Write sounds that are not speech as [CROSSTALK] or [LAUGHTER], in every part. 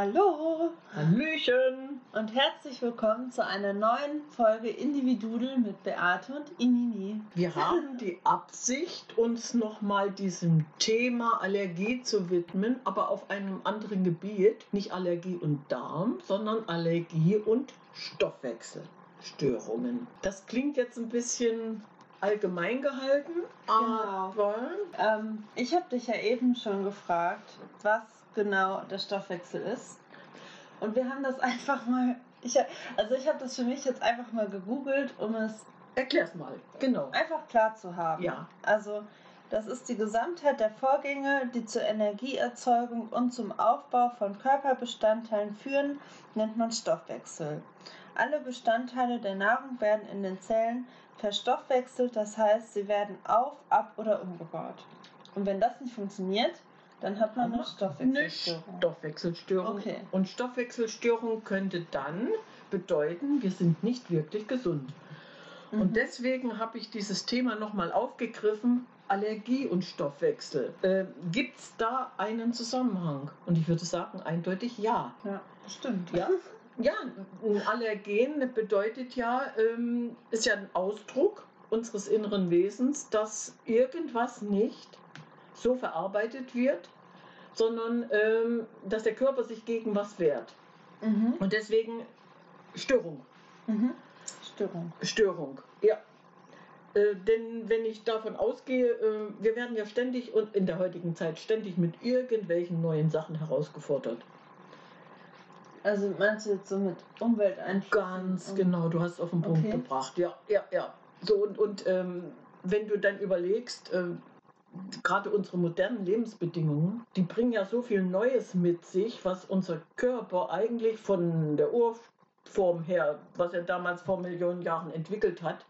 Hallo Hallöchen! und herzlich willkommen zu einer neuen Folge Individudel mit Beate und Inini. Wir haben die Absicht, uns nochmal diesem Thema Allergie zu widmen, aber auf einem anderen Gebiet. Nicht Allergie und Darm, sondern Allergie und Stoffwechselstörungen. Das klingt jetzt ein bisschen allgemein gehalten, Genau. aber Ähm, ich habe dich ja eben schon gefragt, was genau der Stoffwechsel ist. Und wir haben das einfach mal, ich, also ich habe das für mich jetzt einfach mal gegoogelt, um es erklär's mal. Genau. einfach klar zu haben. Ja. Also das ist die Gesamtheit der Vorgänge, die zur Energieerzeugung und zum Aufbau von Körperbestandteilen führen, nennt man Stoffwechsel. Alle Bestandteile der Nahrung werden in den Zellen verstoffwechselt, das heißt, sie werden auf, ab oder umgebaut. Und wenn das nicht funktioniert, dann hat man eine Eine Stoffwechselstörung. Stoffwechselstörung. Okay. Und Stoffwechselstörung könnte dann bedeuten, wir sind nicht wirklich gesund. Mhm. Und deswegen habe ich dieses Thema nochmal aufgegriffen, Allergie und Stoffwechsel. Äh, Gibt es da einen Zusammenhang? Und ich würde sagen, eindeutig ja. ja, stimmt. Ja, ja ein Allergen bedeutet ja, ähm, ist ja ein Ausdruck unseres inneren Wesens, dass irgendwas nicht so verarbeitet wird, sondern ähm, dass der Körper sich gegen was wehrt. Mhm. Und deswegen Störung. Mhm. Störung. Störung, ja. Äh, denn wenn ich davon ausgehe, äh, wir werden ja ständig und in der heutigen Zeit ständig mit irgendwelchen neuen Sachen herausgefordert. Also meinst du jetzt so mit Umwelteinflüssen? Ganz genau, du hast es auf den Punkt Okay. gebracht. Ja, ja, ja. So und, und ähm, wenn du dann überlegst, ähm, gerade unsere modernen Lebensbedingungen, die bringen ja so viel Neues mit sich, was unser Körper eigentlich von der Urform her, was er damals vor Millionen Jahren entwickelt hat,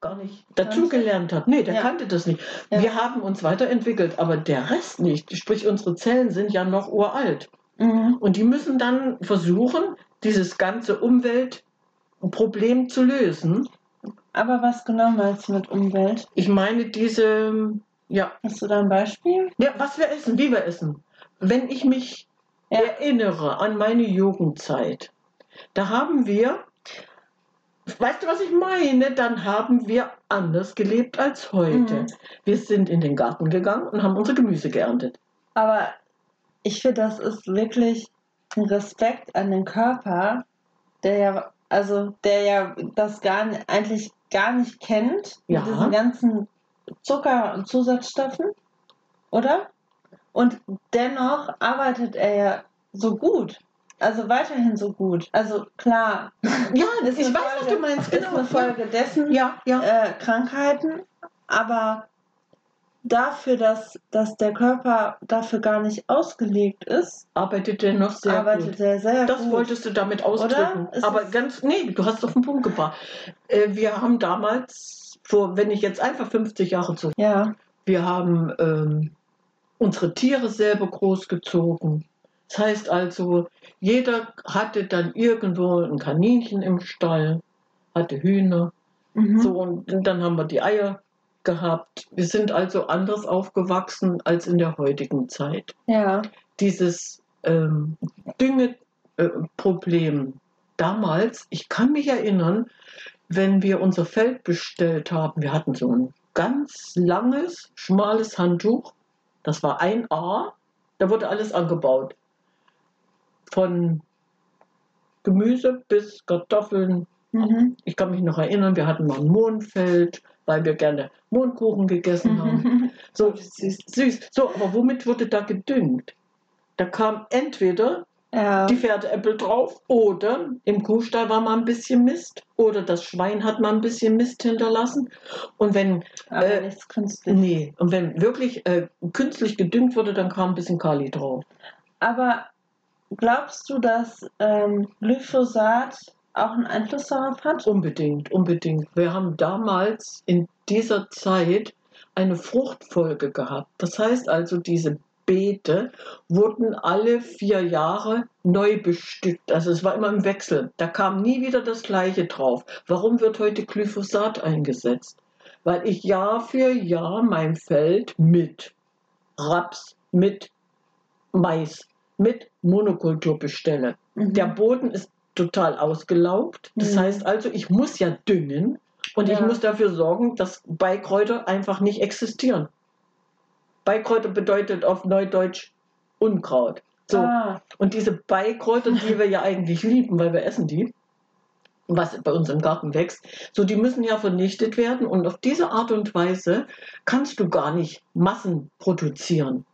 gar nicht dazugelernt hat. Nee, der Ja. kannte das nicht. Ja. Wir haben uns weiterentwickelt, aber der Rest nicht. Sprich, unsere Zellen sind ja noch uralt. Mhm. Und die müssen dann versuchen, dieses ganze Umweltproblem zu lösen. Aber was genau meinst du mit Umwelt? Ich meine diese, ja, Hast du da ein Beispiel? ja, was wir essen, wie wir essen. Wenn ich mich Ja. erinnere an meine Jugendzeit, da haben wir, weißt du, was ich meine? Dann haben wir anders gelebt als heute. Mhm. Wir sind in den Garten gegangen und haben unser Gemüse geerntet. Aber ich finde, das ist wirklich ein Respekt an den Körper, der ja, also der ja das gar nicht, eigentlich gar nicht kennt, Ja. mit diesen ganzen Zucker- und Zusatzstoffen, oder? Und dennoch arbeitet er ja so gut. Also weiterhin so gut. Also klar, [LAUGHS] Ja, [LAUGHS] Ist ich weiß, was Folge- du meinst. ist eine Folge dessen, Ja, ja. äh, Krankheiten, aber dafür, dass, dass der Körper dafür gar nicht ausgelegt ist, Arbeitet der noch sehr arbeitet gut. er sehr Das gut. wolltest du damit ausdrücken. Aber ganz, nee, du hast auf den Punkt gebracht. Äh, wir haben damals, vor, wenn ich jetzt einfach 50 Jahre zurück, Ja, wir haben ähm, unsere Tiere selber großgezogen. Das heißt also, jeder hatte dann irgendwo ein Kaninchen im Stall, hatte Hühner. mhm. So, und dann haben wir die Eier gehabt. Wir sind also anders aufgewachsen als in der heutigen Zeit ja, dieses ähm, Düngeproblem damals, ich kann mich erinnern, wenn wir unser Feld bestellt haben, wir hatten so ein ganz langes, schmales Handtuch, das war ein A, da wurde alles angebaut. Von Gemüse bis Kartoffeln. mhm. Ich kann mich noch erinnern, wir hatten mal ein Mohnfeld, weil wir gerne Mohnkuchen gegessen haben. [LAUGHS] So süß. süß. So, aber womit wurde da gedüngt? Da kam entweder ja, die Pferdeäpfel drauf oder im Kuhstall war mal ein bisschen Mist oder das Schwein hat mal ein bisschen Mist hinterlassen. Und wenn, aber äh, nichts künstlich. nee, und wenn wirklich äh, künstlich gedüngt wurde, dann kam ein bisschen Kali drauf. Aber glaubst du, dass ähm, Glyphosat auch einen Einfluss darauf hat? Unbedingt, unbedingt. Wir haben damals in dieser Zeit eine Fruchtfolge gehabt. Das heißt also, diese Beete wurden alle vier Jahre neu bestückt. Also es war immer im Wechsel. Da kam nie wieder das Gleiche drauf. Warum wird heute Glyphosat eingesetzt? Weil ich Jahr für Jahr mein Feld mit Raps, mit Mais, mit Monokultur bestelle. Mhm. Der Boden ist total ausgelaugt. Das Mhm. heißt also, ich muss ja düngen und ich Ja. muss dafür sorgen, dass Beikräuter einfach nicht existieren. Beikräuter bedeutet auf Neudeutsch Unkraut. So. Ah, Und diese Beikräuter, die wir ja eigentlich lieben, weil wir essen die, was bei uns im Garten wächst, so die müssen ja vernichtet werden und auf diese Art und Weise kannst du gar nicht Massen produzieren.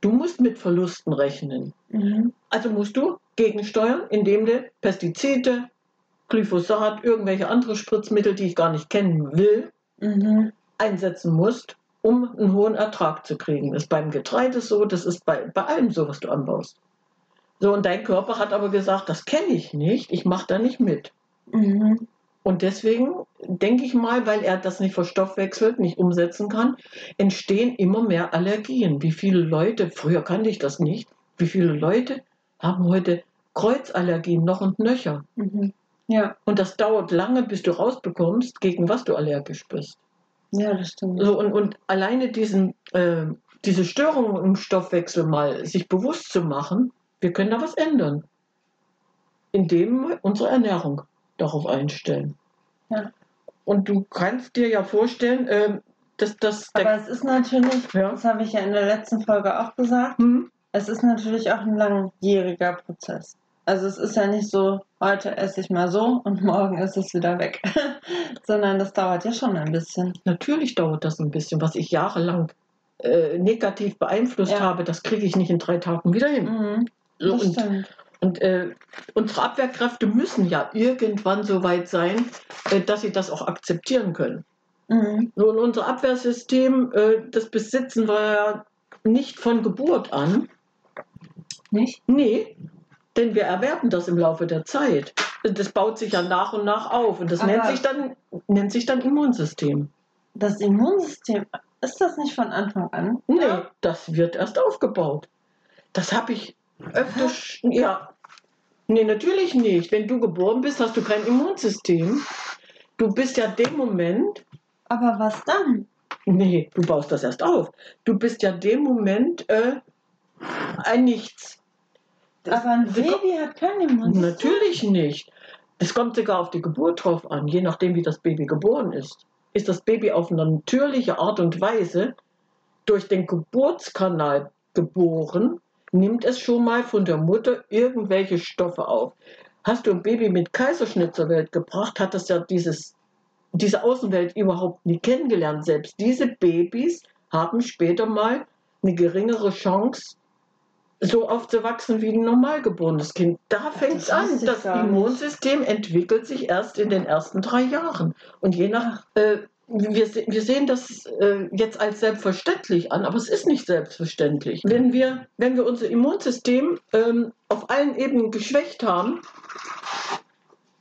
Du musst mit Verlusten rechnen. mhm. Also musst du gegensteuern, indem du Pestizide, Glyphosat, irgendwelche andere Spritzmittel, die ich gar nicht kennen will, Mhm. einsetzen musst, um einen hohen Ertrag zu kriegen. Das ist beim Getreide so, das ist bei, bei allem so, was du anbaust. So, und dein Körper hat aber gesagt, das kenne ich nicht, ich mache da nicht mit. Mhm. Und deswegen denke ich mal, weil er das nicht verstoffwechselt, nicht umsetzen kann, entstehen immer mehr Allergien. Wie viele Leute, früher kannte ich das nicht, wie viele Leute haben heute Kreuzallergien noch und nöcher. Mhm. Ja, Und das dauert lange, bis du rausbekommst, gegen was du allergisch bist. Ja, das stimmt. So, und, und alleine diesen, äh, diese Störungen im Stoffwechsel mal sich bewusst zu machen, wir können da was ändern. Indem wir unsere Ernährung darauf einstellen. Ja. Und du kannst dir ja vorstellen, äh, dass das. Aber es ist natürlich, ja. das habe ich ja in der letzten Folge auch gesagt, Hm, es ist natürlich auch ein langjähriger Prozess. Also es ist ja nicht so, heute esse ich mal so und [LAUGHS] morgen ist es wieder weg. [LAUGHS] Sondern das dauert ja schon ein bisschen. natürlich dauert das ein bisschen, was ich jahrelang äh, negativ beeinflusst Ja. habe, das kriege ich nicht in drei Tagen wieder hin. Mhm. So, und. Und äh, unsere Abwehrkräfte müssen ja irgendwann so weit sein, äh, dass sie das auch akzeptieren können. Mhm. Und unser Abwehrsystem, äh, das besitzen wir ja nicht von Geburt an. Nicht? Nee, denn wir erwerben das im Laufe der Zeit. Das baut sich ja nach und nach auf. Und das Aber- nennt sich, dann, nennt sich dann Immunsystem. Das Immunsystem, ist das nicht von Anfang an? Nee, Ja. das wird erst aufgebaut. Das habe ich öfter. Ja. Nee, natürlich nicht. Wenn du geboren bist, hast du kein Immunsystem. Du bist ja dem Moment. Aber was dann? Nee, du baust das erst auf. Du bist ja dem Moment äh, ein Nichts. Das- Aber ein Baby hat kein Immunsystem. Natürlich nicht. Es kommt sogar auf die Geburt drauf an, je nachdem, wie das Baby geboren ist. Ist das Baby auf eine natürliche Art und Weise durch den Geburtskanal geboren, nimmt es schon mal von der Mutter irgendwelche Stoffe auf. Hast du ein Baby mit Kaiserschnitt zur Welt gebracht, hat es ja dieses, diese Außenwelt überhaupt nie kennengelernt. Selbst diese Babys haben später mal eine geringere Chance, so aufzuwachsen wie ein normal geborenes Kind. Da fängt es an. Das. Immunsystem entwickelt sich erst in den ersten drei Jahren. Und je nach, äh, wir, wir sehen das äh, jetzt als selbstverständlich an, aber es ist nicht selbstverständlich. Wenn wir, wenn wir unser Immunsystem ähm, auf allen Ebenen geschwächt haben,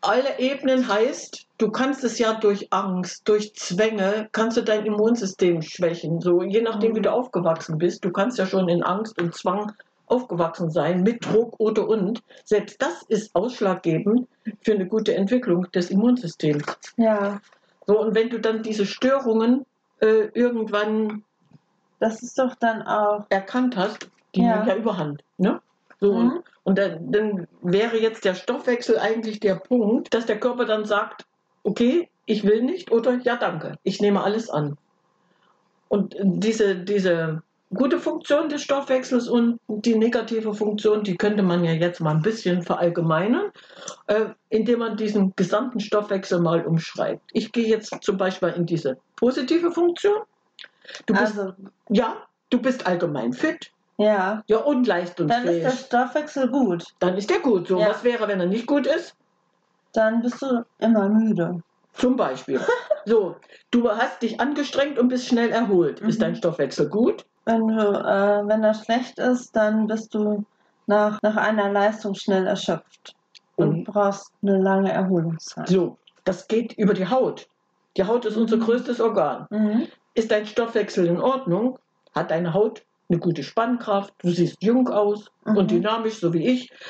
alle Ebenen heißt, du kannst es ja durch Angst, durch Zwänge, kannst du dein Immunsystem schwächen. So, je nachdem, wie du aufgewachsen bist, du kannst ja schon in Angst und Zwang aufgewachsen sein, mit Druck oder und. Selbst das ist ausschlaggebend für eine gute Entwicklung des Immunsystems. Ja, So, und wenn du dann diese Störungen äh, irgendwann das ist doch dann auch. erkannt hast, die Ja. nehmen ja überhand. Ne? So, Mhm. und, und dann, dann wäre jetzt der Stoffwechsel eigentlich der Punkt, dass der Körper dann sagt, okay, ich will nicht oder ja, danke, ich nehme alles an. Und diese, diese gute Funktion des Stoffwechsels und die negative Funktion, die könnte man ja jetzt mal ein bisschen verallgemeinern, äh, indem man diesen gesamten Stoffwechsel mal umschreibt. Ich gehe jetzt zum Beispiel in diese positive Funktion. Du bist, Also, ja, du bist allgemein fit, ja. ja, und Dann ist leistungsfähig. der Stoffwechsel gut. Dann ist der gut. So, Ja. was wäre, wenn er nicht gut ist? Dann bist du immer müde. Zum Beispiel. [LAUGHS] so, du hast dich angestrengt und bist schnell erholt. Ist Mhm. dein Stoffwechsel gut? Wenn du, äh, wenn das schlecht ist, dann bist du nach, nach einer Leistung schnell erschöpft und Und brauchst eine lange Erholungszeit. so, das geht über die Haut. Die Haut ist unser Mhm. größtes Organ. Mhm. Ist dein Stoffwechsel in Ordnung? Hat deine Haut eine gute Spannkraft? Du siehst jung aus Mhm. und dynamisch, so wie ich. [LAUGHS] [LAUGHS]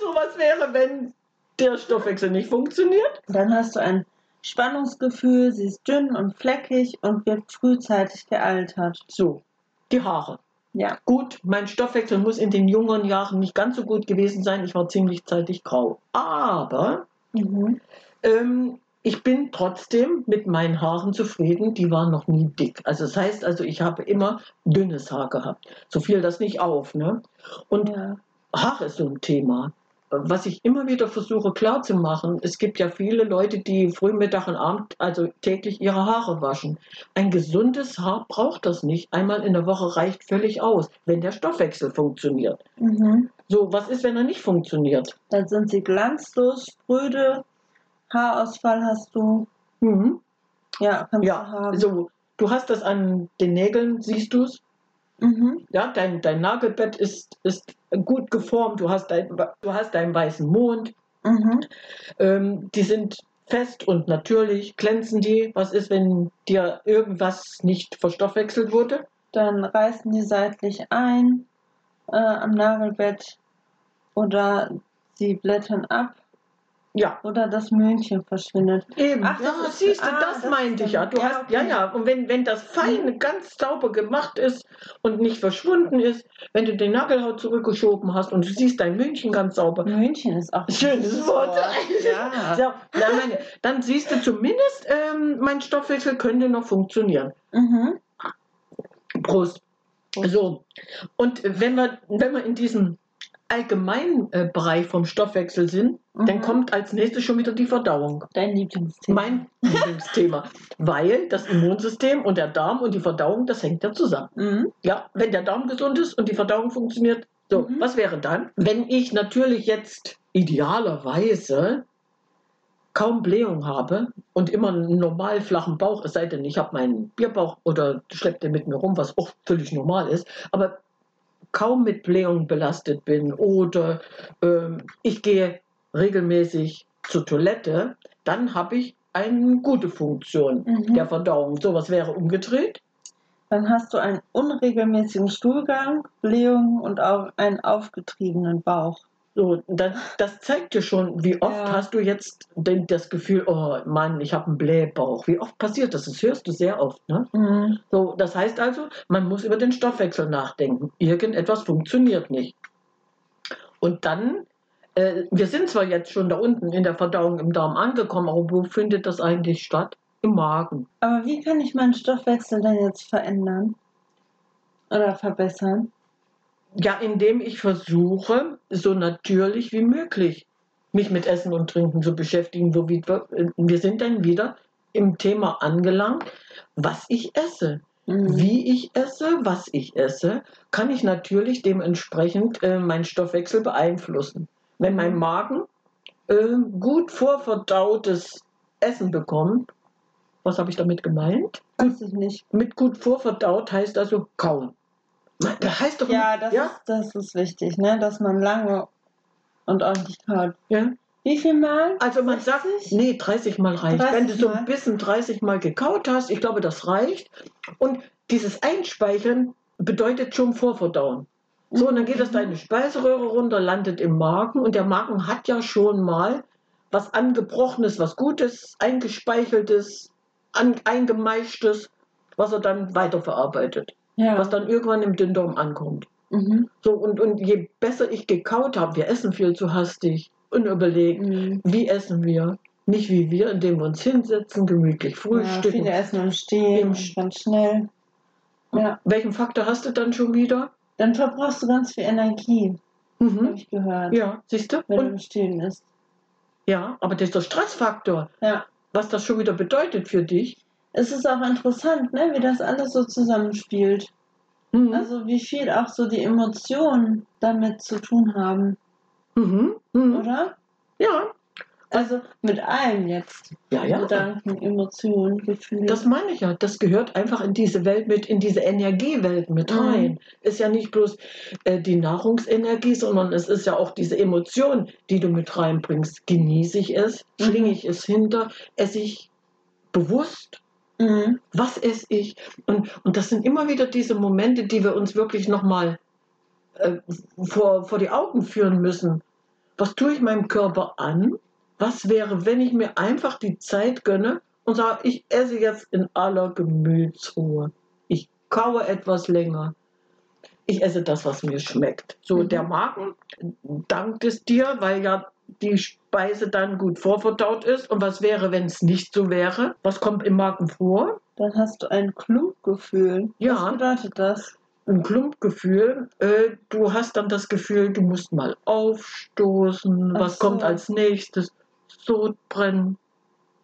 so was wäre, wenn der Stoffwechsel nicht funktioniert? Dann hast du ein Spannungsgefühl, sie ist dünn und fleckig und wird frühzeitig gealtert. So, die Haare. Ja. Gut, mein Stoffwechsel muss in den jüngeren Jahren nicht ganz so gut gewesen sein. Ich war ziemlich zeitig grau. Aber Mhm. ähm, ich bin trotzdem mit meinen Haaren zufrieden. Die waren noch nie dick. Also das heißt also, ich habe immer dünnes Haar gehabt. So fiel das nicht auf. Ne? Und Ja. Haare ist so ein Thema. Was ich immer wieder versuche klarzumachen, es gibt ja viele Leute, die früh, Mittag und Abend, also täglich ihre Haare waschen. Ein gesundes Haar braucht das nicht. Einmal in der Woche reicht völlig aus, wenn der Stoffwechsel funktioniert. Mhm. So, was ist, wenn er nicht funktioniert? Dann sind sie glanzlos, spröde, Haarausfall hast du. Mhm. Ja, kannst du Ja, haben. so, du hast das an den Nägeln, siehst du es? Mhm. Ja, dein, dein Nagelbett ist, ist gut geformt, du hast, dein, du hast deinen weißen Mond, Mhm. ähm, die sind fest und natürlich, glänzen die. Was ist, wenn dir irgendwas nicht verstoffwechselt wurde? Dann reißen die seitlich ein äh, am Nagelbett oder sie blättern ab Ja, oder das Möhnchen verschwindet. eben. Ach, ja, das ist- siehst du, ah, das das meinte ich ja. dann- Du ja, hast, ja, okay. ja. Und wenn, wenn das fein, ganz sauber gemacht ist und nicht verschwunden ist, wenn du den Nagelhaut zurückgeschoben hast und du siehst dein München ganz sauber, Möhnchen ist auch ein Schönes Wort. Ja. [LAUGHS] So, na, meine, dann siehst du zumindest, ähm, mein Stoffwechsel könnte noch funktionieren. Mhm. Prost. Prost. So, und wenn wir, wenn wir in diesem allgemeinen äh, Bereich vom Stoffwechsel sind, dann Mhm. kommt als nächstes schon wieder die Verdauung. Dein Lieblingsthema. Mein Lieblingsthema. [LAUGHS] Weil das Immunsystem und der Darm und die Verdauung, das hängt ja zusammen. Mhm. Ja, wenn der Darm gesund ist und die Verdauung funktioniert, so, Mhm. was wäre dann? Wenn ich natürlich jetzt idealerweise kaum Blähung habe und immer einen normal flachen Bauch, es sei denn, ich habe meinen Bierbauch oder schleppe den mit mir rum, was auch völlig normal ist, aber kaum mit Blähung belastet bin oder ähm, ich gehe regelmäßig zur Toilette, dann habe ich eine gute Funktion Mhm. der Verdauung. So was wäre umgedreht. Dann hast du einen unregelmäßigen Stuhlgang, Blähung und auch einen aufgetriebenen Bauch. So, das, das zeigt dir schon, wie oft Ja. hast du jetzt den, das Gefühl, oh Mann, ich habe einen Blähbauch. Wie oft passiert das? Das hörst du sehr oft. Ne? Mhm. So, das heißt also, man muss über den Stoffwechsel nachdenken. Irgendetwas funktioniert nicht. Und dann, äh, wir sind zwar jetzt schon da unten in der Verdauung im Darm angekommen, aber wo findet das eigentlich statt? Im Magen. Aber wie kann ich meinen Stoffwechsel denn jetzt verändern? Oder verbessern? Ja, indem ich versuche, so natürlich wie möglich mich mit Essen und Trinken zu beschäftigen. So wie wir, wir sind dann wieder im Thema angelangt, was ich esse. Mhm. Wie ich esse, was ich esse, kann ich natürlich dementsprechend äh, meinen Stoffwechsel beeinflussen. Wenn mein Magen äh, gut vorverdautes Essen bekommt, was habe ich damit gemeint? Weiß ich nicht. Mit gut vorverdaut heißt also kauen. Das heißt doch Ja, das, ja, Ist, das ist wichtig, ne? dass man lange und ordentlich kaut. ja. Wie viel Mal? Also man sagt, 60? nee, 30 Mal reicht. 30 Wenn du so ein bisschen 30 Mal gekaut hast, ich glaube, das reicht. Und dieses Einspeichern bedeutet schon Vorverdauen. So, und dann geht das Mhm. deine Speiseröhre runter, landet im Magen und der Magen hat ja schon mal was angebrochenes, was Gutes, eingespeicheltes, an, eingemeischtes, was er dann weiterverarbeitet, Ja. was dann irgendwann im Dünndarm ankommt. Mhm. So, und, und je besser ich gekaut habe, wir essen viel zu hastig, unüberlegt, Mhm. wie essen wir? Nicht wie wir, indem wir uns hinsetzen, gemütlich Ja, frühstücken. viele essen im Stehen, und ganz schnell. Ja. Welchen Faktor hast du dann schon wieder? Dann verbrauchst du ganz viel Energie, habe Mhm. ich gehört, Ja, siehst du? wenn du Und, im Stehen isst. ja, aber das ist der Stressfaktor. Ja. Was das schon wieder bedeutet für dich. Es ist auch interessant, ne, wie das alles so zusammenspielt. Mhm. Also wie viel auch so die Emotionen damit zu tun haben, Mhm. Mhm. oder? Ja, Also mit allem jetzt. ja, ja. Gedanken, Emotionen, Gefühle. Das meine ich ja. Das gehört einfach in diese Welt mit, in diese Energiewelt mit Mhm. rein. Ist ja nicht bloß äh, die Nahrungsenergie, sondern es ist ja auch diese Emotion, die du mit reinbringst. Genieße ich es? Mhm. Schlinge ich es hinter? Esse ich bewusst? Mhm. Was esse ich? Und, und das sind immer wieder diese Momente, die wir uns wirklich nochmal äh, vor, vor die Augen führen müssen. Was tue ich meinem Körper an? Was wäre, wenn ich mir einfach die Zeit gönne und sage, ich esse jetzt in aller Gemütsruhe. Ich kaue etwas länger. ich esse das, was mir schmeckt. So, Mhm. der Magen dankt es dir, weil ja die Speise dann gut vorverdaut ist. Und was wäre, wenn es nicht so wäre? Was kommt im Magen vor? Dann hast du ein Klumpgefühl. Ja. Was bedeutet das? Ein Klumpgefühl. Äh, du hast dann das Gefühl, du musst mal aufstoßen. Ach was so. kommt als nächstes? Sodbrennen.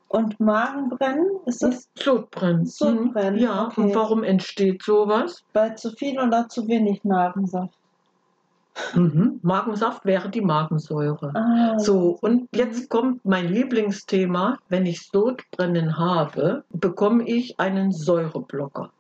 Und Magenbrennen? Ist das Sodbrennen. Sodbrennen, Mhm. Ja, okay. und warum entsteht sowas? bei zu viel oder zu wenig Magensaft? Mhm. Magensaft wäre die Magensäure. Ah, So, und jetzt kommt mein Lieblingsthema. Wenn ich Sodbrennen habe, bekomme ich einen Säureblocker,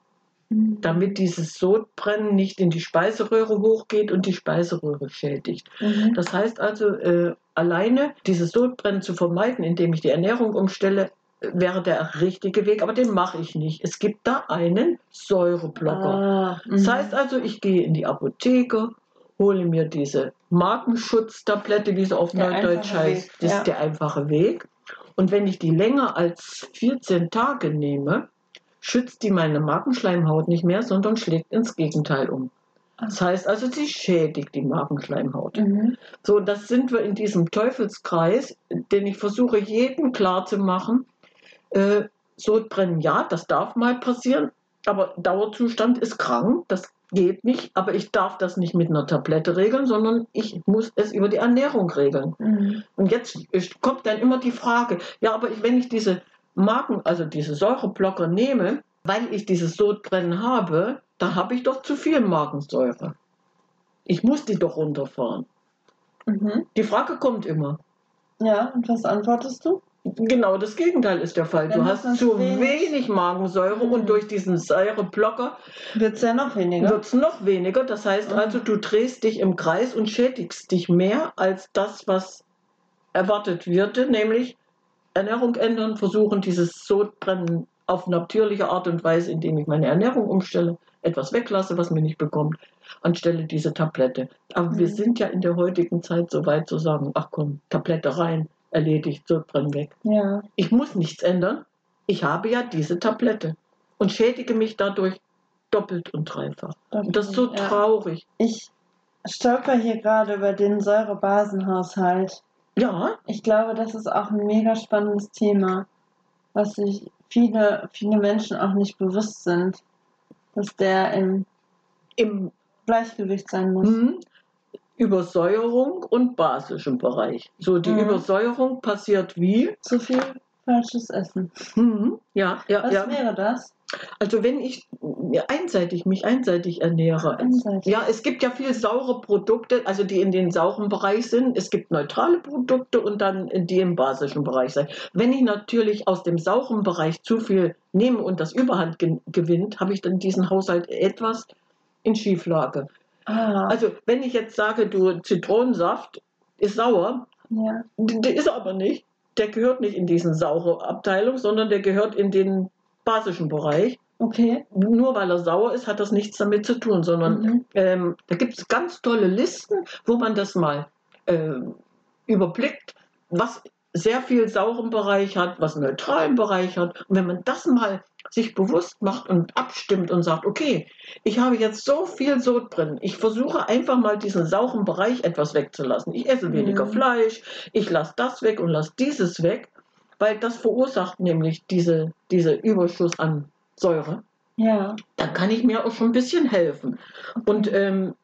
Mhm. damit dieses Sodbrennen nicht in die Speiseröhre hochgeht und die Speiseröhre schädigt. Mhm. Das heißt also, äh, alleine dieses Sodbrennen zu vermeiden, indem ich die Ernährung umstelle, wäre der richtige Weg, aber den mache ich nicht. Es gibt da einen Säureblocker. Ah, Das mhm. heißt also, ich gehe in die Apotheke, hole mir diese Magenschutztablette, wie sie auf Der Neudeutsch heißt. Das ja. ist der einfache Weg. Und wenn ich die länger als 14 Tage nehme, schützt die meine Magenschleimhaut nicht mehr, sondern schlägt ins Gegenteil um. Das heißt also, sie schädigt die Magenschleimhaut. Mhm. So, das sind wir in diesem Teufelskreis, den ich versuche, jedem klarzumachen. Äh, Sodbrennen, ja, das darf mal passieren, aber Dauerzustand ist krank, das geht nicht, aber ich darf das nicht mit einer Tablette regeln, sondern ich muss es über die Ernährung regeln. Mhm. Und jetzt kommt dann immer die Frage, ja, aber ich, wenn ich diese Magen, also diese Säureblocker nehme, weil ich dieses Sodbrennen habe, da habe ich doch zu viel Magensäure. Ich muss die doch runterfahren. Mhm. Die Frage kommt immer. Ja, und was antwortest du? Genau das Gegenteil ist der Fall. Dann Du hast zu wenig- wenig Magensäure Mhm. und durch diesen Säureblocker Wird es ja noch weniger. wird es noch weniger. Das heißt Mhm. also, du drehst dich im Kreis und schädigst dich mehr als das, was erwartet wird, nämlich Ernährung ändern, versuchen dieses Sodbrennen auf natürliche Art und Weise, indem ich meine Ernährung umstelle, etwas weglasse, was mir nicht bekommt, anstelle diese Tablette. Aber wir Mhm. sind ja in der heutigen Zeit so weit zu sagen, ach komm, Tablette rein, erledigt, Sodbrennen weg. Ja. Ich muss nichts ändern. Ich habe ja diese Tablette und schädige mich dadurch doppelt und dreifach. Und das ist so Ja. traurig. Ich stolper hier gerade über den Säurebasenhaushalt. Ja, Ich glaube, das ist auch ein mega spannendes Thema, was sich viele, viele Menschen auch nicht bewusst sind, dass der im im Gleichgewicht sein muss. hm, Übersäuerung und basischem Bereich. So, die Mhm. Übersäuerung passiert wie? Zu viel falsches Essen. Hm, ja, ja, Was ja. wäre das? Also wenn ich einseitig, mich einseitig ernähre. Einseitig. Ja, es gibt ja viel saure Produkte, also die in den sauren Bereich sind. Es gibt neutrale Produkte und dann die im basischen Bereich sind. Wenn ich natürlich aus dem sauren Bereich zu viel nehme und das Überhand ge gewinnt, habe ich dann diesen Haushalt etwas in Schieflage. Ah, Also wenn ich jetzt sage, du Zitronensaft ist sauer, ja. der ist aber nicht. Der gehört nicht in diesen saure Abteilung, sondern der gehört in den basischen Bereich. Okay. Nur weil er sauer ist, hat das nichts damit zu tun, sondern Mhm. ähm, da gibt es ganz tolle Listen, wo man das mal ähm, überblickt, was sehr viel sauren Bereich hat, was neutralen Bereich hat. Und wenn man das mal sich bewusst macht und abstimmt und sagt, okay, ich habe jetzt so viel Sodbrennen, ich versuche einfach mal diesen sauren Bereich etwas wegzulassen. Ich esse weniger Mhm. Fleisch, ich lasse das weg und lasse dieses weg, weil das verursacht nämlich diese, diese Überschuss an Säure Ja. dann kann ich mir auch schon ein bisschen helfen. Und ähm,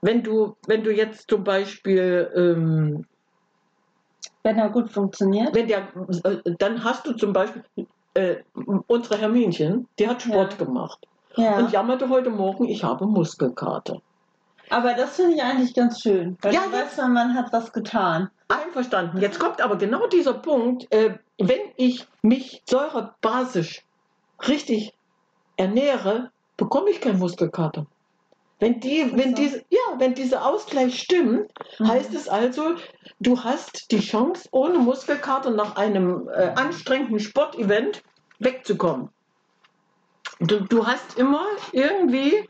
wenn du, wenn du jetzt zum Beispiel, ähm, Wenn er gut funktioniert. wenn der, äh, dann hast du zum Beispiel äh, unsere Herminchen, die hat Sport Ja. gemacht Ja. und jammerte heute Morgen, ich habe Muskelkater. Aber das finde ich eigentlich ganz schön. Weil Ja, man, man hat was getan. Einverstanden. Jetzt kommt aber genau dieser Punkt, äh, wenn ich mich säurebasisch richtig ernähre, bekomme ich keinen Muskelkater. Wenn, die, wenn, so. diese, ja, wenn dieser Ausgleich stimmt, Mhm. heißt es also, du hast die Chance, ohne Muskelkater nach einem äh, anstrengenden Sportevent wegzukommen. Du, du hast immer irgendwie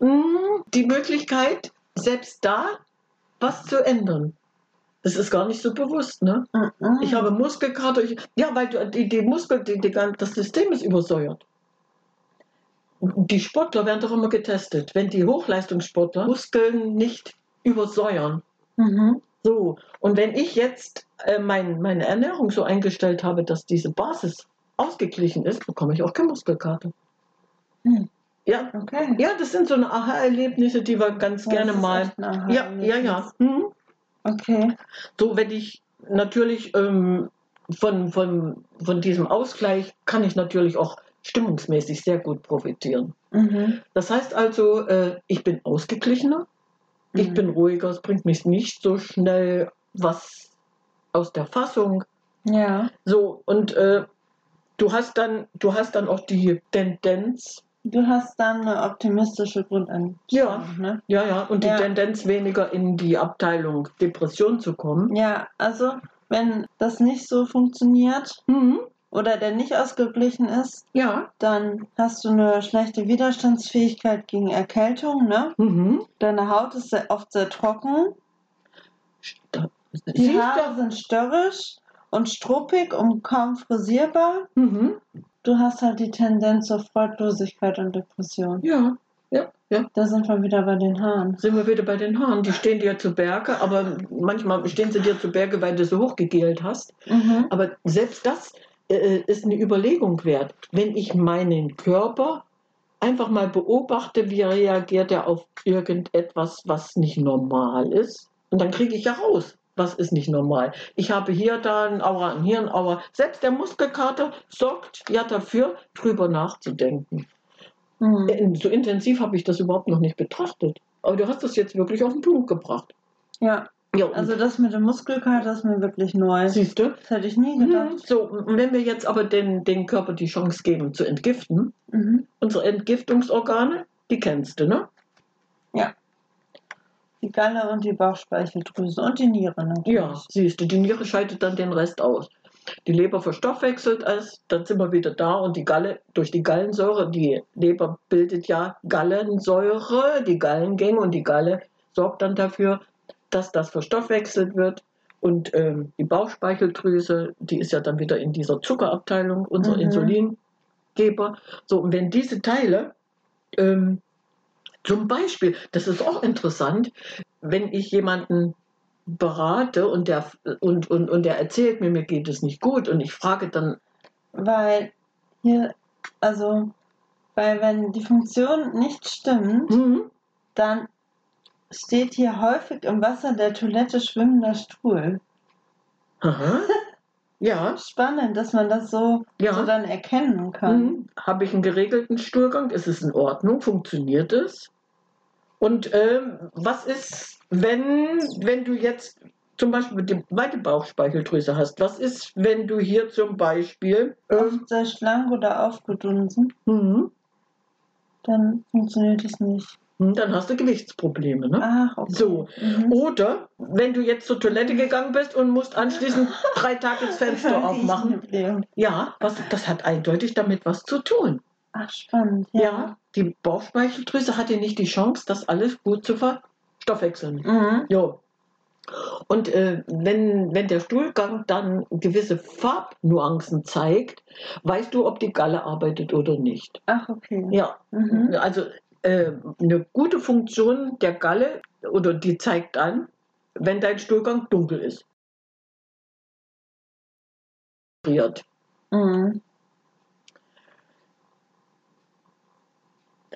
mh, die Möglichkeit, selbst da was zu ändern. Das ist gar nicht so bewusst, ne? Mhm. Ich habe Muskelkater. Ich, ja, weil du, die, die Muskel, die, die, das System ist übersäuert. Die Sportler werden doch immer getestet, wenn die Hochleistungssportler Muskeln nicht übersäuern. Mhm. So, und wenn ich jetzt äh, mein, meine Ernährung so eingestellt habe, dass diese Basis ausgeglichen ist, bekomme ich auch keine Muskelkater. Hm. Ja, Okay. ja, das sind so eine Aha-Erlebnisse, die wir ganz Das gerne mal. Ja, ja, ja. Mhm. Okay. So, wenn ich natürlich ähm, von, von, von diesem Ausgleich kann ich natürlich auch stimmungsmäßig sehr gut profitieren. Mhm. Das heißt also, äh, ich bin ausgeglichener, ich Mhm. bin ruhiger, es bringt mich nicht so schnell was aus der Fassung. Ja. So, und äh, du hast dann, du hast dann auch die Tendenz, Du hast dann eine optimistische Grundeinstellung, Ja. ne? ja, ja, und die Ja. Tendenz weniger in die Abteilung Depression zu kommen. Ja, also wenn das nicht so funktioniert Mhm. Oder der nicht ausgeglichen ist, Ja. dann hast du eine schlechte Widerstandsfähigkeit gegen Erkältung, ne? Mhm. Deine Haut ist sehr, oft sehr trocken, Da, die Haare sind störrisch und struppig und kaum frisierbar. Mhm. Du hast halt die Tendenz zur Freudlosigkeit und Depression. Ja, ja, ja. Da sind wir wieder bei den Haaren. Sind wir wieder bei den Haaren. Die stehen dir zu Berge, aber manchmal stehen sie dir zu Berge, weil du sie hochgegelt hast. Mhm. Aber selbst das äh, ist eine Überlegung wert. Wenn ich meinen Körper einfach mal beobachte, wie reagiert er auf irgendetwas, was nicht normal ist, und dann kriege ich ja raus, was ist nicht normal. Ich habe hier da ein Aura, ein hier ein Aura. Selbst der Muskelkater sorgt ja dafür, drüber nachzudenken. Mhm. So intensiv habe ich das überhaupt noch nicht betrachtet. Aber du hast das jetzt wirklich auf den Punkt gebracht. Ja, Ja, und also das mit dem Muskelkater ist mir wirklich neu. siehst du? Das hätte ich nie Mhm. gedacht. So, und wenn wir jetzt aber den, den Körper die Chance geben zu entgiften, Mhm. unsere Entgiftungsorgane, die kennst du, ne? Die Galle und die Bauchspeicheldrüse und die Niere natürlich. Ja, siehst du, die Niere scheidet dann den Rest aus. Die Leber verstoffwechselt es, dann sind wir wieder da und die Galle, durch die Gallensäure, die Leber bildet ja Gallensäure, die Gallengänge und die Galle sorgt dann dafür, dass das verstoffwechselt wird. Und ähm, die Bauchspeicheldrüse, die ist ja dann wieder in dieser Zuckerabteilung, unser Mhm. Insulingeber. So, und wenn diese Teile, ähm, zum Beispiel, das ist auch interessant, wenn ich jemanden berate und der, und, und, und der erzählt mir, mir geht es nicht gut und ich frage dann, Weil hier, also, weil wenn die Funktion nicht stimmt, hm, dann steht hier häufig im Wasser der Toilette schwimmender Stuhl. aha, [LAUGHS] ja, Spannend, dass man das so, ja, so dann erkennen kann. hm, habe ich einen geregelten Stuhlgang, ist es in Ordnung, funktioniert es? Und ähm, was ist, wenn, wenn du jetzt zum Beispiel die zweite Bauchspeicheldrüse hast, was ist, wenn du hier zum Beispiel, ähm, Oft sehr schlank oder aufgedunsen, hm, dann funktioniert es nicht. Hm, dann hast du Gewichtsprobleme, ne? Ach, okay. So, Mhm. Oder wenn du jetzt zur Toilette gegangen bist und musst anschließend [LAUGHS] drei Tage das Fenster aufmachen. Ja, was, das hat eindeutig damit was zu tun. Ach, spannend. Ja. Ja. die Bauchspeicheldrüse hatte nicht die Chance, das alles gut zu verstoffwechseln. Mhm. Jo. Und äh, wenn, wenn der Stuhlgang dann gewisse Farbnuancen zeigt, weißt du, ob die Galle arbeitet oder nicht. Ach, okay. Ja, Mhm. also äh, eine gute Funktion der Galle oder die zeigt an, wenn dein Stuhlgang dunkel ist. Mhm.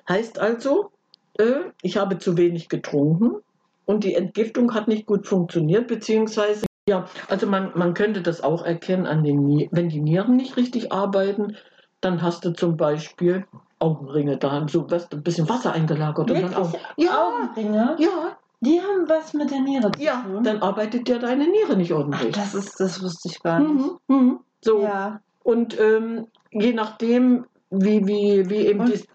Heißt also, äh, ich habe zu wenig getrunken und die Entgiftung hat nicht gut funktioniert, beziehungsweise, ja, also man, man könnte das auch erkennen an den. Wenn die Nieren nicht richtig arbeiten, dann hast du zum Beispiel Augenringe da, so was, ein bisschen Wasser eingelagert. Und dann auch, Wirklich? ja, Augenringe? ja, Die haben was mit der Niere zu ja, tun. dann arbeitet ja deine Niere nicht Ach, ordentlich. das ist, das wusste ich gar nicht. Mhm, mhm. So, Ja. und ähm, je nachdem, wie, wie, wie eben dies,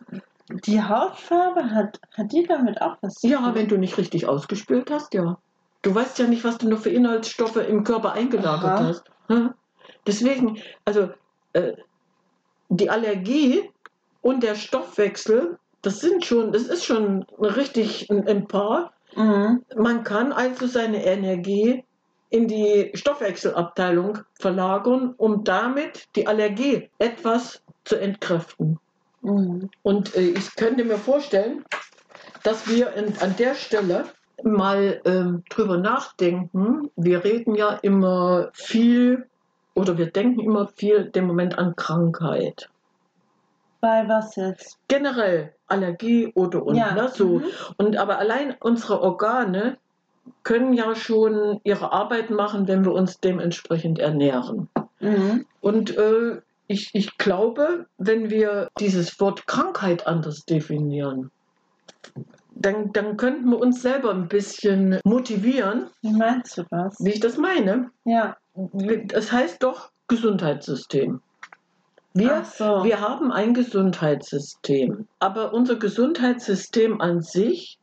Die Hautfarbe hat, hat die damit auch was zu Ja, tun? wenn du nicht richtig ausgespült hast, ja. Du weißt ja nicht, was du noch für Inhaltsstoffe im Körper eingelagert Aha. hast. Hm? Deswegen, also äh, die Allergie und der Stoffwechsel, das sind schon, das ist schon richtig ein, ein Paar. Mhm. Man kann also seine Energie in die Stoffwechselabteilung verlagern, um damit die Allergie etwas zu entkräften. Mhm. Und äh, ich könnte mir vorstellen, dass wir in, an der Stelle mal ähm, drüber nachdenken. Wir reden ja immer viel oder wir denken immer viel dem Moment an Krankheit. Bei was jetzt? Generell Allergie oder und. Ja. Ne, so. Mhm. Und aber allein unsere Organe können ja schon ihre Arbeit machen, wenn wir uns dementsprechend ernähren. Mhm. Und äh, ich, ich glaube, wenn wir dieses Wort Krankheit anders definieren, dann, dann könnten wir uns selber ein bisschen motivieren, Wie meinst du das? wie ich das meine. Ja. Das heißt doch Gesundheitssystem. Wir, so. wir haben ein Gesundheitssystem, aber unser Gesundheitssystem an sich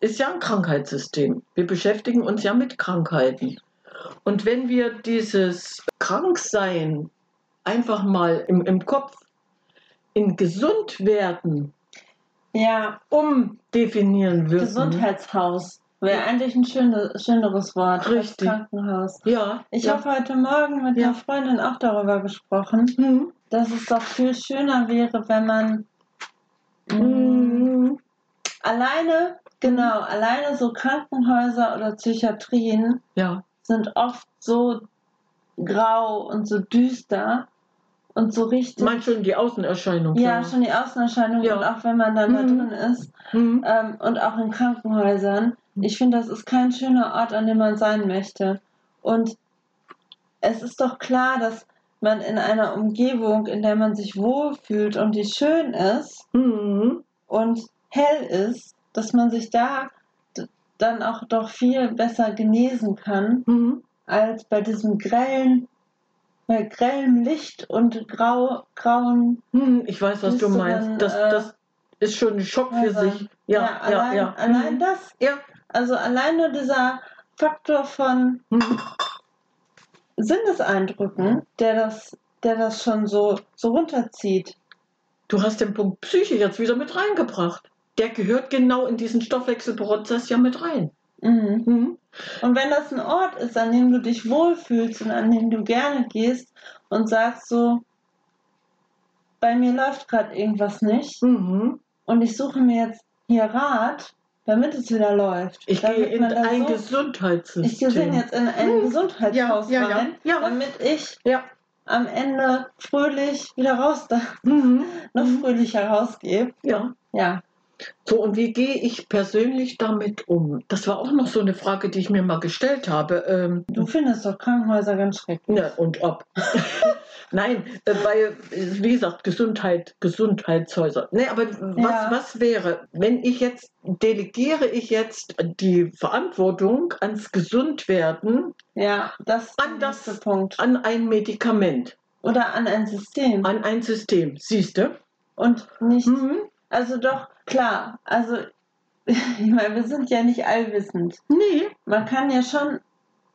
ist ja ein Krankheitssystem. Wir beschäftigen uns ja mit Krankheiten. Und wenn wir dieses Kranksein einfach mal im, im Kopf in gesund werden ja, umdefinieren würden. Gesundheitshaus wäre eigentlich ein schöne, schöneres Wort Richtig. Krankenhaus. Ja. Ich ja. habe heute Morgen mit Ja. einer Freundin auch darüber gesprochen, Hm. dass es doch viel schöner wäre, wenn man mh, Hm. alleine, genau, alleine so Krankenhäuser oder Psychiatrien Ja. sind oft so grau und so düster und so richtig. Meinst schon die Außenerscheinung? ja, schon die Außenerscheinung Ja. und auch wenn man dann da Mhm. drin ist Hm. ähm, und auch in Krankenhäusern. Ich finde, das ist kein schöner Ort, an dem man sein möchte. Und es ist doch klar, dass man in einer Umgebung, in der man sich wohlfühlt und die schön ist Hm. und hell ist, dass man sich da dann auch doch viel besser genesen kann, Hm. als bei diesem grellen, bei grellem Licht und grau, grauen Hm. Ich weiß, was du meinst. Das, äh, das ist schon ein Schock für sich. Ja, ja, allein, ja. allein Hm. das, Ja. Also allein nur dieser Faktor von. Sinneseindrücken, der das, der das schon so, so runterzieht. Du hast den Punkt Psyche jetzt wieder mit reingebracht. Der gehört genau in diesen Stoffwechselprozess ja mit rein. Mhm. Hm. Und wenn das ein Ort ist, an dem du dich wohlfühlst und an dem du gerne gehst und sagst so, bei mir läuft gerade irgendwas nicht Mhm. und ich suche mir jetzt hier Rat, damit es wieder läuft. Ich damit gehe in ein so, Gesundheitssystem. Ich gehe jetzt in ein Hm. Gesundheitshaus Ja, ja, rein, Ja. damit ich am Ende fröhlich wieder raus, da, Mhm. noch Mhm. fröhlicher rausgehe. Ja. Ja. So, und wie gehe ich persönlich damit um? Das war auch noch so eine Frage, die ich mir mal gestellt habe. Ähm, Du findest doch Krankenhäuser ganz schrecklich. Na, und ob. [LAUGHS] Nein, äh, weil, wie gesagt, Gesundheit, Gesundheitshäuser. Nee, aber was, Ja. was wäre, wenn ich jetzt, delegiere ich jetzt die Verantwortung ans Gesundwerden Ja, das An das- Punkt. an ein Medikament, Oder an ein System. an ein System? Siehst du? Und nicht, Mhm. also doch, klar, also [LAUGHS] ich meine, wir sind ja nicht allwissend. Nee. Man kann ja schon,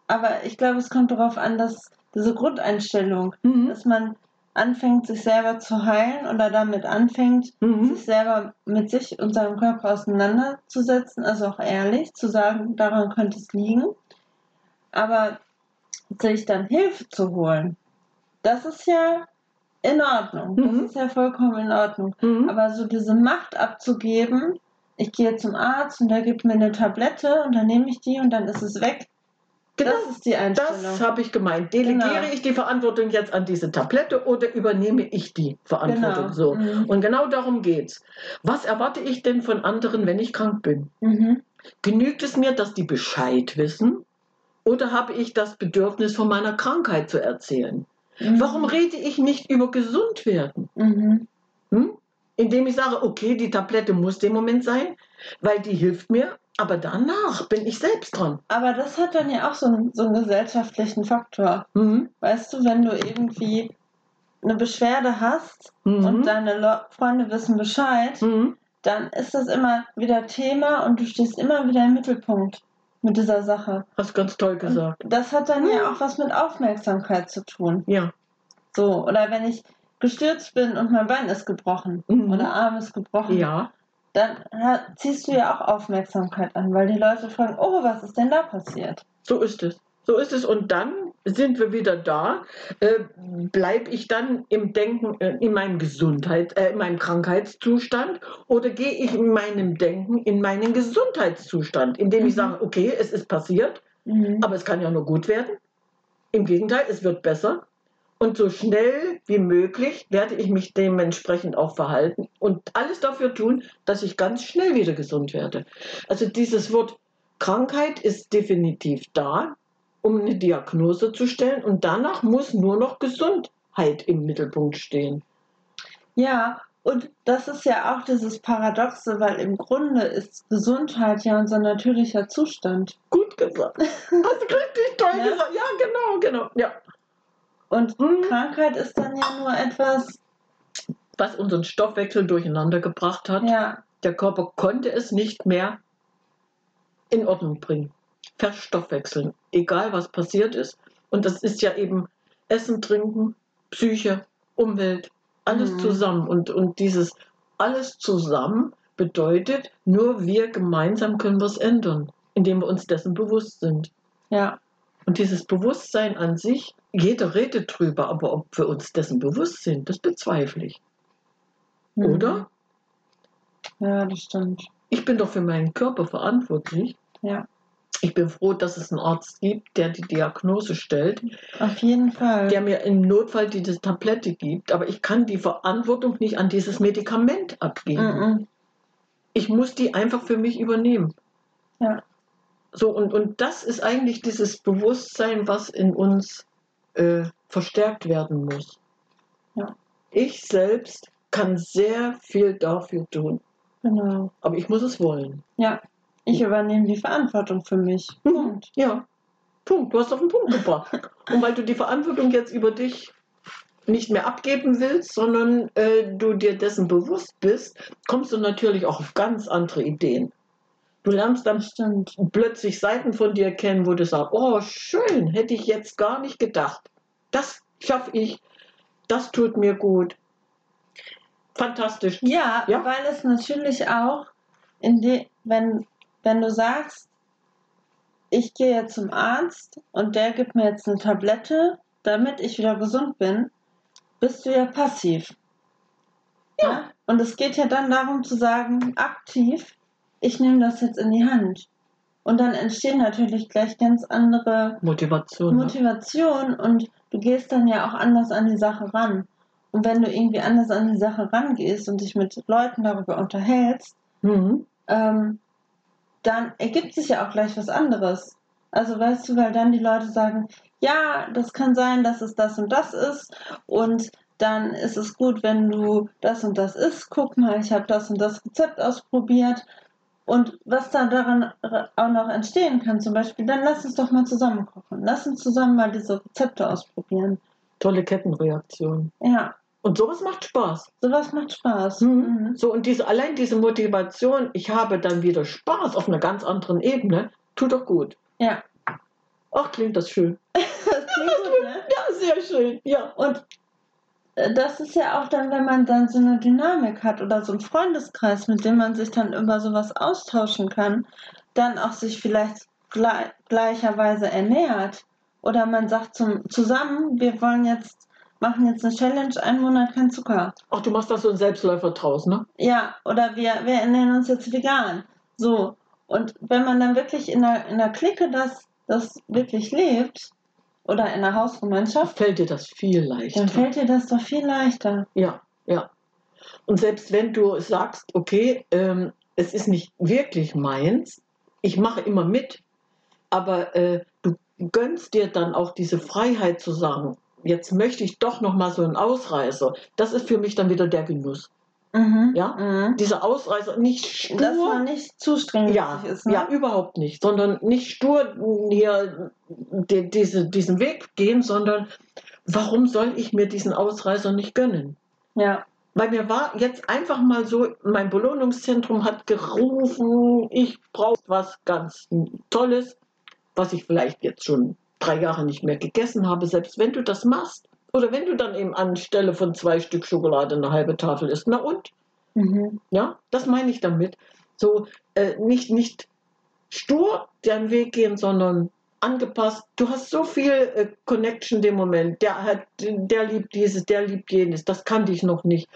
aber ich glaube, es kommt darauf an, dass diese Grundeinstellung, Mhm. dass man anfängt, sich selber zu heilen oder damit anfängt, Mhm. sich selber mit sich und seinem Körper auseinanderzusetzen, also auch ehrlich zu sagen, daran könnte es liegen. Aber sich dann Hilfe zu holen, das ist ja in Ordnung. Mhm. Das ist ja vollkommen in Ordnung. Mhm. Aber so diese Macht abzugeben, ich gehe zum Arzt und der gibt mir eine Tablette und dann nehme ich die und dann ist es weg. Genau. Das ist die Einstellung. Das habe ich gemeint. Delegiere Genau. ich die Verantwortung jetzt an diese Tablette oder übernehme ich die Verantwortung? Genau. So. Mhm. Und genau darum geht's. Was erwarte ich denn von anderen, wenn ich krank bin? Mhm. Genügt es mir, dass die Bescheid wissen? Oder habe ich das Bedürfnis, von meiner Krankheit zu erzählen? Mhm. Warum rede ich nicht über gesund werden? Mhm. Hm? Indem ich sage, okay, die Tablette muss dem Moment sein, weil die hilft mir, aber danach bin ich selbst dran. Aber das hat dann ja auch so einen, so einen gesellschaftlichen Faktor. Mhm. Weißt du, wenn du irgendwie eine Beschwerde hast Mhm. und deine Le Freunde wissen Bescheid, Mhm. dann ist das immer wieder Thema und du stehst immer wieder im Mittelpunkt mit dieser Sache. Hast ganz toll gesagt. Das hat dann ja auch was mit Aufmerksamkeit zu tun. Ja. So, oder wenn ich gestürzt bin und mein Bein ist gebrochen Mhm. oder Arm ist gebrochen, Ja. dann ziehst du ja auch Aufmerksamkeit an, weil die Leute fragen, oh, was ist denn da passiert? So ist es. So ist es. Und dann sind wir wieder da. Äh, Bleibe ich dann im Denken, äh, in meinem Gesundheit, äh, in meinem Krankheitszustand oder gehe ich in meinem Denken in meinen Gesundheitszustand, indem Mhm. ich sage, okay, es ist passiert, Mhm. aber es kann ja nur gut werden. Im Gegenteil, es wird besser. Und so schnell wie möglich werde ich mich dementsprechend auch verhalten und alles dafür tun, dass ich ganz schnell wieder gesund werde. Also dieses Wort Krankheit ist definitiv da, um eine Diagnose zu stellen und danach muss nur noch Gesundheit im Mittelpunkt stehen. Ja, und das ist ja auch dieses Paradoxe, weil im Grunde ist Gesundheit ja unser natürlicher Zustand. Gut gesagt. Hast du richtig toll Ja. [LAUGHS] gesagt. Ja, genau, genau. Ja. Und Hm. Krankheit ist dann ja nur etwas, Was unseren Stoffwechsel durcheinander gebracht hat. ja, Der Körper konnte es nicht mehr in Ordnung bringen. Verstoffwechseln, egal was passiert ist. Und das ist ja eben Essen, Trinken, Psyche, Umwelt, alles Mhm. zusammen. Und, und dieses alles zusammen bedeutet, nur wir gemeinsam können was ändern, indem wir uns dessen bewusst sind. ja, Und dieses Bewusstsein an sich, jeder redet drüber, aber ob wir uns dessen bewusst sind, das bezweifle ich. Mhm. Oder? Ja, das stimmt. Ich bin doch für meinen Körper verantwortlich. Ja. Ich bin froh, dass es einen Arzt gibt, der die Diagnose stellt, Auf jeden Fall. der mir im Notfall diese Tablette gibt, aber ich kann die Verantwortung nicht an dieses Medikament abgeben. Mhm. Ich muss die einfach für mich übernehmen. Ja. So, und, und das ist eigentlich dieses Bewusstsein, was in uns äh, verstärkt werden muss. Ja. Ich selbst kann sehr viel dafür tun, Genau. aber ich muss es wollen. Ja, ich übernehme die Verantwortung für mich. Punkt. Ja, Punkt. Du hast auf den Punkt gebracht. Und weil du die Verantwortung jetzt über dich nicht mehr abgeben willst, sondern äh, du dir dessen bewusst bist, kommst du natürlich auch auf ganz andere Ideen. Du lernst dann stimmt. plötzlich Seiten von dir kennen, wo du sagst, oh schön, hätte ich jetzt gar nicht gedacht. Das schaffe ich, das tut mir gut. Fantastisch. Ja, Ja. weil es natürlich auch, in de, wenn, wenn du sagst, ich gehe jetzt zum Arzt und der gibt mir jetzt eine Tablette, damit ich wieder gesund bin, bist du ja passiv. Ja. Und es geht ja dann darum zu sagen, aktiv, ich nehme das jetzt in die Hand. Und dann entstehen natürlich gleich ganz andere Motivation. ne? Motivation und du gehst dann ja auch anders an die Sache ran. Und wenn du irgendwie anders an die Sache rangehst und dich mit Leuten darüber unterhältst, Mhm. ähm, dann ergibt sich ja auch gleich was anderes. Also weißt du, weil dann die Leute sagen, ja, das kann sein, dass es das und das ist und dann ist es gut, wenn du das und das isst. Guck mal, ich habe das und das Rezept ausprobiert. Und was da daran auch noch entstehen kann, zum Beispiel, dann lass uns doch mal zusammen kochen. Lass uns zusammen mal diese Rezepte ausprobieren. Tolle Kettenreaktion. Ja, Und sowas macht Spaß. sowas macht Spaß. Mhm. Mhm. So, und diese, allein diese Motivation, ich habe dann wieder Spaß auf einer ganz anderen Ebene, tut doch gut. Ja. Ach, klingt das schön. [LAUGHS] Das klingt gut, ne? [LAUGHS] Ja, sehr schön. Ja. Und äh, das ist ja auch dann, wenn man dann so eine Dynamik hat oder so einen Freundeskreis, mit dem man sich dann über sowas austauschen kann, dann auch sich vielleicht gle gleicherweise ernährt. Oder man sagt zum, zusammen, wir wollen jetzt, machen jetzt eine Challenge, einen Monat kein Zucker. Ach, du machst da so einen Selbstläufer draus, ne? Ja, oder wir, wir ernähren uns jetzt vegan. So. Und wenn man dann wirklich in der, in der Clique das, das wirklich lebt, oder in der Hausgemeinschaft, Fällt dir das viel leichter. dann fällt dir das doch viel leichter. Ja, ja. Und selbst wenn du sagst, okay, ähm, es ist nicht wirklich meins, ich mache immer mit, aber äh, du gönnst dir dann auch diese Freiheit zu sagen, jetzt möchte ich doch noch mal so einen Ausreißer. Das ist für mich dann wieder der Genuss. Mhm. Ja? Mhm. Dieser Ausreißer, nicht stur. Dass man nicht zu streng ja, ist. Ne? ja, überhaupt nicht, sondern nicht stur hier die, diese, diesen Weg gehen, sondern warum soll ich mir diesen Ausreißer nicht gönnen? ja. Weil mir war jetzt einfach mal so, mein Belohnungszentrum hat gerufen, ich brauche was ganz Tolles, was ich vielleicht jetzt schon drei Jahre nicht mehr gegessen habe. Selbst wenn du das machst, oder wenn du dann eben anstelle von zwei Stück Schokolade eine halbe Tafel isst, na und? Mhm. Ja, das meine ich damit. So äh, nicht, nicht stur den Weg gehen, sondern angepasst. Du hast so viel äh, Connection dem Moment. Der hat, der liebt dieses, der liebt jenes. Das kannte ich noch nicht.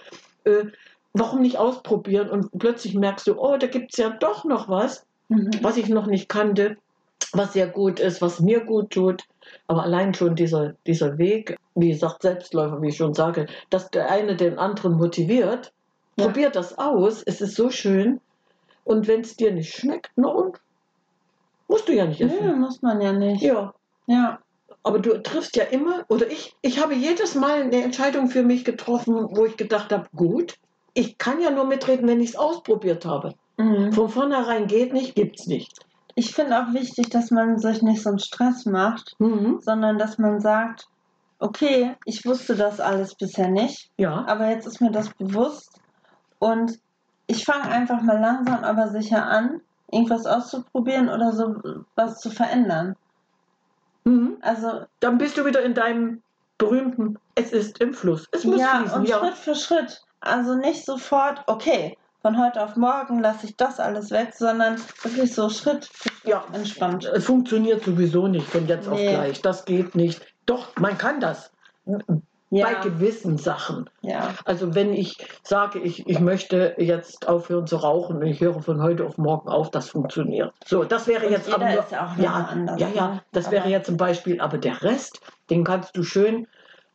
Äh, warum nicht ausprobieren? Und plötzlich merkst du, oh, da gibt es ja doch noch was, Mhm. was ich noch nicht kannte, was sehr gut ist, was mir gut tut. Aber allein schon dieser, dieser Weg, wie gesagt, Selbstläufer, wie ich schon sage, dass der eine den anderen motiviert, Ja. probier das aus, es ist so schön. Und wenn es dir nicht schmeckt, na und? Musst du ja nicht essen. muss man ja nicht. Ja, Ja. aber du triffst ja immer, oder ich, ich habe jedes Mal eine Entscheidung für mich getroffen, wo ich gedacht habe, gut, ich kann ja nur mitreden, wenn ich es ausprobiert habe. Mhm. Von vornherein geht nicht, gibt's nicht. Ich finde auch wichtig, dass man sich nicht so einen Stress macht, Mhm. sondern dass man sagt, okay, ich wusste das alles bisher nicht, Ja, aber jetzt ist mir das bewusst und ich fange einfach mal langsam, aber sicher an, irgendwas auszuprobieren oder so was zu verändern. mhm. Also dann bist du wieder in deinem berühmten, es ist im Fluss. Es muss ja, fließen. und Ja. Schritt für Schritt. Also nicht sofort, okay, von heute auf morgen lasse ich das alles weg, sondern wirklich so Schritt für Schritt Ja. entspannt. Es funktioniert sowieso nicht von jetzt auf Nee. gleich. Das geht nicht. Doch, man kann das. Bei Ja, gewissen Sachen. ja, Also wenn ich sage, ich, ich möchte jetzt aufhören zu rauchen und ich höre von heute auf morgen auf, das funktioniert. So, das wäre Und jetzt jeder aber nur, ist ja auch ja, anders, ja, ja, ne? das Aber- wäre jetzt ein Beispiel. Aber der Rest, den kannst du schön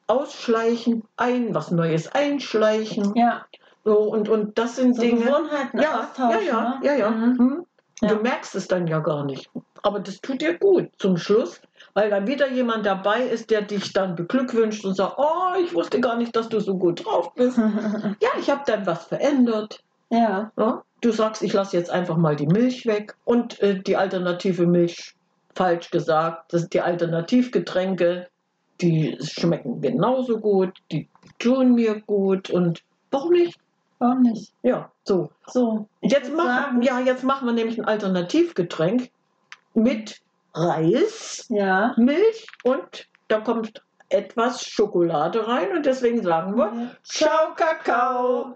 ausschleichen, ein was Neues einschleichen. ja. So, und, und das sind So Dinge. Gewohnheiten Ja, ja, ja, ne? ja, ja. Mhm. Hm? Ja. Du merkst es dann ja gar nicht. Aber das tut dir gut zum Schluss, weil dann wieder jemand dabei ist, der dich dann beglückwünscht und sagt, oh, ich wusste gar nicht, dass du so gut drauf bist. [LAUGHS] Ja, ich habe dann was verändert. ja, Ja? Du sagst, ich lasse jetzt einfach mal die Milch weg und äh, die alternative Milch, falsch gesagt, das sind die Alternativgetränke, die schmecken genauso gut, die tun mir gut und warum nicht? Warum nicht? Ja, so. So, Jetzt machen, ja, jetzt machen wir nämlich ein Alternativgetränk mit Reis, ja. Milch und da kommt etwas Schokolade rein und deswegen sagen wir Ciao, Kakao.